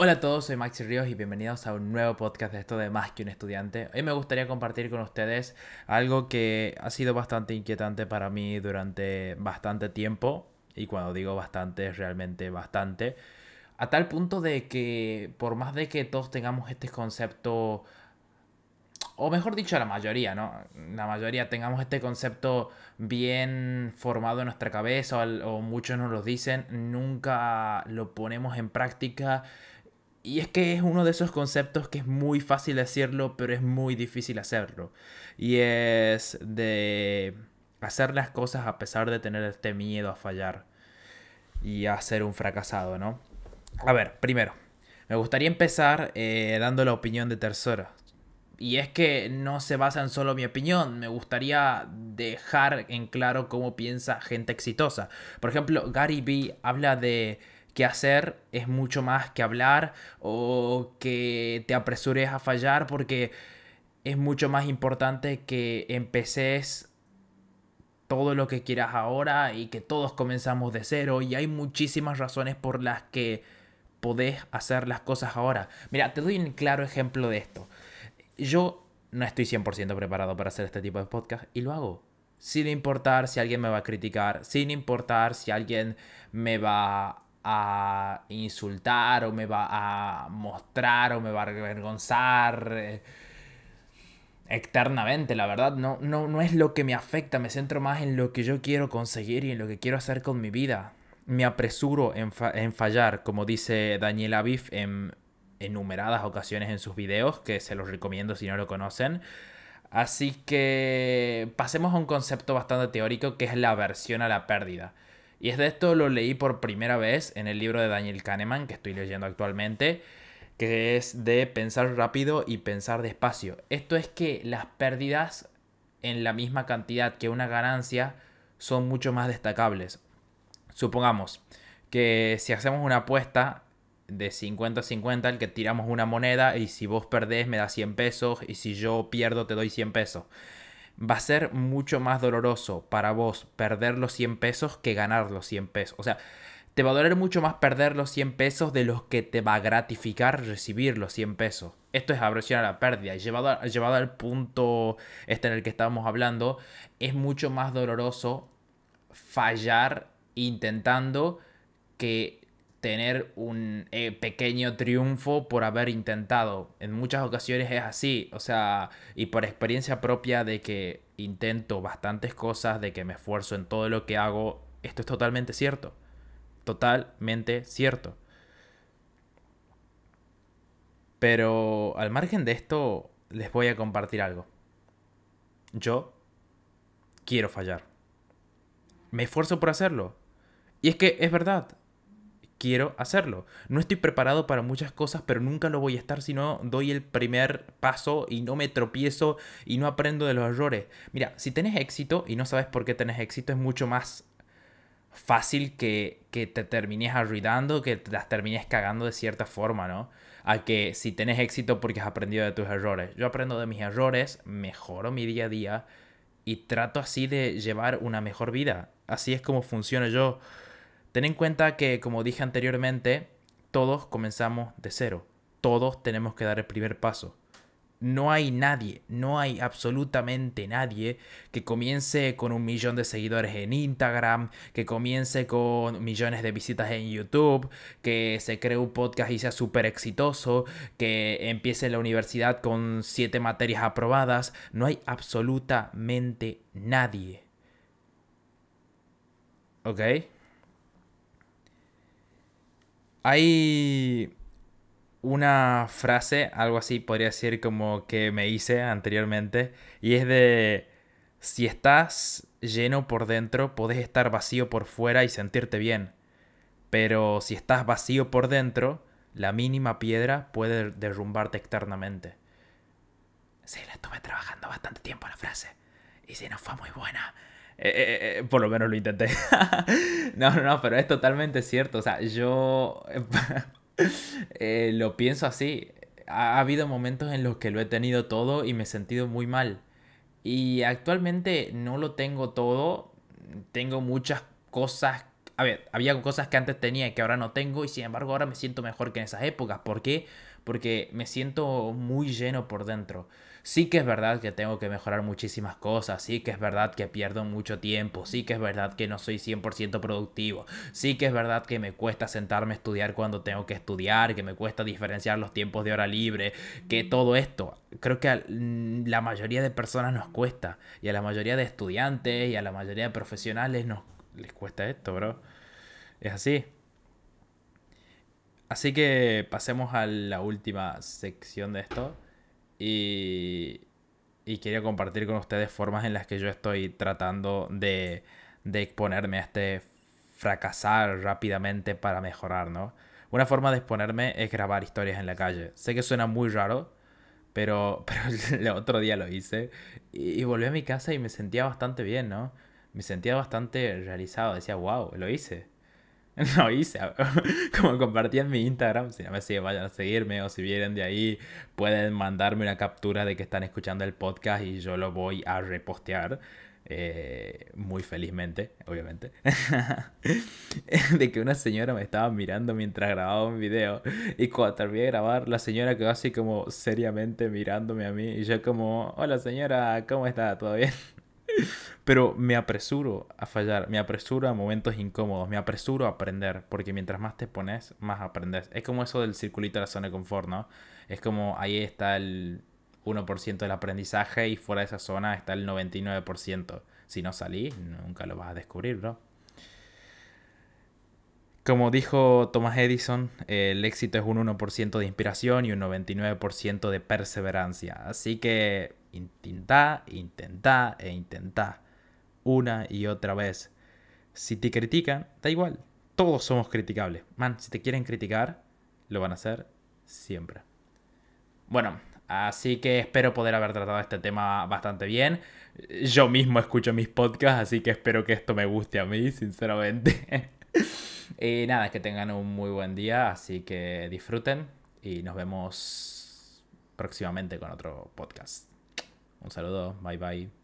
Hola a todos, soy Maxi Ríos y bienvenidos a un nuevo podcast de esto de Más que un estudiante. Hoy me gustaría compartir con ustedes algo que ha sido bastante inquietante para mí durante bastante tiempo. Y cuando digo bastante, es realmente bastante. A tal punto de que por más de que todos tengamos este concepto, o mejor dicho, la mayoría, ¿no? La mayoría tengamos este concepto bien formado en nuestra cabeza, o, o muchos nos lo dicen, nunca lo ponemos en práctica y es que es uno de esos conceptos que es muy fácil decirlo, pero es muy difícil hacerlo. Y es de hacer las cosas a pesar de tener este miedo a fallar y a ser un fracasado, ¿no? A ver, primero, me gustaría empezar eh, dando la opinión de tercera. Y es que no se basa en solo mi opinión, me gustaría dejar en claro cómo piensa gente exitosa. Por ejemplo, Gary Vee habla de que hacer es mucho más que hablar o que te apresures a fallar porque es mucho más importante que empeces todo lo que quieras ahora y que todos comenzamos de cero y hay muchísimas razones por las que podés hacer las cosas ahora. Mira, te doy un claro ejemplo de esto. Yo no estoy 100% preparado para hacer este tipo de podcast y lo hago. Sin importar si alguien me va a criticar, sin importar si alguien me va a insultar o me va a mostrar o me va a avergonzar eh, eternamente, la verdad. No, no, no es lo que me afecta, me centro más en lo que yo quiero conseguir y en lo que quiero hacer con mi vida. Me apresuro en, fallar, como dice Daniel Aviv en enumeradas ocasiones en sus videos, que se los recomiendo si no lo conocen. Así que pasemos a un concepto bastante teórico que es la aversión a la pérdida. Y es de esto lo leí por primera vez en el libro de Daniel Kahneman, que estoy leyendo actualmente, que es de pensar rápido y pensar despacio. Esto es que las pérdidas en la misma cantidad que una ganancia son mucho más destacables. Supongamos que si hacemos una apuesta de 50-50, el que tiramos una moneda y si vos perdés me da 100 pesos y si yo pierdo te doy 100 pesos va a ser mucho más doloroso para vos perder los 100 pesos que ganar los 100 pesos. O sea, te va a doler mucho más perder los 100 pesos de los que te va a gratificar recibir los 100 pesos. Esto es aversión a la pérdida. Y llevado, llevado al punto este en el que estábamos hablando, es mucho más doloroso fallar intentando que tener un eh, pequeño triunfo por haber intentado. En muchas ocasiones es así, o sea, y por experiencia propia de que intento bastantes cosas, de que me esfuerzo en todo lo que hago, esto es totalmente cierto. Totalmente cierto. Pero al margen de esto, les voy a compartir algo. Yo quiero fallar. Me esfuerzo por hacerlo. Y es que es verdad, quiero hacerlo. No estoy preparado para muchas cosas, pero nunca lo voy a estar si no doy el primer paso y no me tropiezo y no aprendo de los errores. Mira, si tenés éxito y no sabes por qué tenés éxito, es mucho más fácil que, que te termines arruinando, que te las termines cagando de cierta forma, ¿no? A que si tenés éxito porque has aprendido de tus errores. Yo aprendo de mis errores, mejoro mi día a día y trato así de llevar una mejor vida. Así es como funciona yo. Ten en cuenta que, como dije anteriormente, todos comenzamos de cero. Todos tenemos que dar el primer paso. No hay nadie, no hay absolutamente nadie que comience con un millón de seguidores en Instagram, que comience con millones de visitas en YouTube, que se cree un podcast y sea súper exitoso, que empiece la universidad con siete materias aprobadas. No hay absolutamente nadie. ¿Ok? Hay una frase, algo así podría decir como que me hice anteriormente, y es de, si estás lleno por dentro, podés estar vacío por fuera y sentirte bien, pero si estás vacío por dentro, la mínima piedra puede derrumbarte externamente. Sí, la estuve trabajando bastante tiempo la frase, y si no fue muy buena, eh, eh, eh, por lo menos lo intenté. no, no, pero es totalmente cierto. O sea, yo lo pienso así. Ha, habido momentos en los que lo he tenido todo y me he sentido muy mal. Y actualmente no lo tengo todo. Tengo muchas cosas a ver, había cosas que antes tenía y que ahora no tengo y sin embargo ahora me siento mejor que en esas épocas. ¿Por qué? Porque me siento muy lleno por dentro. Sí que es verdad que tengo que mejorar muchísimas cosas, sí que es verdad que pierdo mucho tiempo, sí que es verdad que no soy 100% productivo, sí que es verdad que me cuesta sentarme a estudiar cuando tengo que estudiar, que me cuesta diferenciar los tiempos de hora libre, que todo esto, creo que a la mayoría de personas nos cuesta, y a la mayoría de estudiantes y a la mayoría de profesionales nos les cuesta esto, bro. Es así. Así que pasemos a la última sección de esto. Y, y quería compartir con ustedes formas en las que yo estoy tratando de, de exponerme a este fracasar rápidamente para mejorar, ¿no? Una forma de exponerme es grabar historias en la calle. Sé que suena muy raro, pero, pero el otro día lo hice y, y volví a mi casa y me sentía bastante bien, ¿no? Me sentía bastante realizado. Decía, wow, lo hice. Lo hice. Como compartí en mi Instagram, si no me siguen, vayan a seguirme o si vienen de ahí, pueden mandarme una captura de que están escuchando el podcast y yo lo voy a repostear. Eh, muy felizmente, obviamente, de que una señora me estaba mirando mientras grababa un video y cuando terminé de grabar, la señora quedó así como seriamente mirándome a mí y yo como, hola señora, ¿cómo está? ¿Todo bien? Pero me apresuro a fallar, me apresuro a momentos incómodos, me apresuro a aprender, porque mientras más te pones, más aprendes. Es como eso del circulito de la zona de confort, ¿no? Es como ahí está el 1% del aprendizaje y fuera de esa zona está el 99%. Si no salís, nunca lo vas a descubrir, bro. Como dijo Thomas Edison, el éxito es un 1% de inspiración y un 99% de perseverancia. Así que intenta, intenta e intenta una y otra vez. Si te critican, da igual. Todos somos criticables. Man, si te quieren criticar, lo van a hacer siempre. Bueno, así que espero poder haber tratado este tema bastante bien. Yo mismo escucho mis podcasts, así que espero que esto me guste a mí, sinceramente. y nada, que tengan un muy buen día, así que disfruten y nos vemos próximamente con otro podcast. Un saludo, bye bye.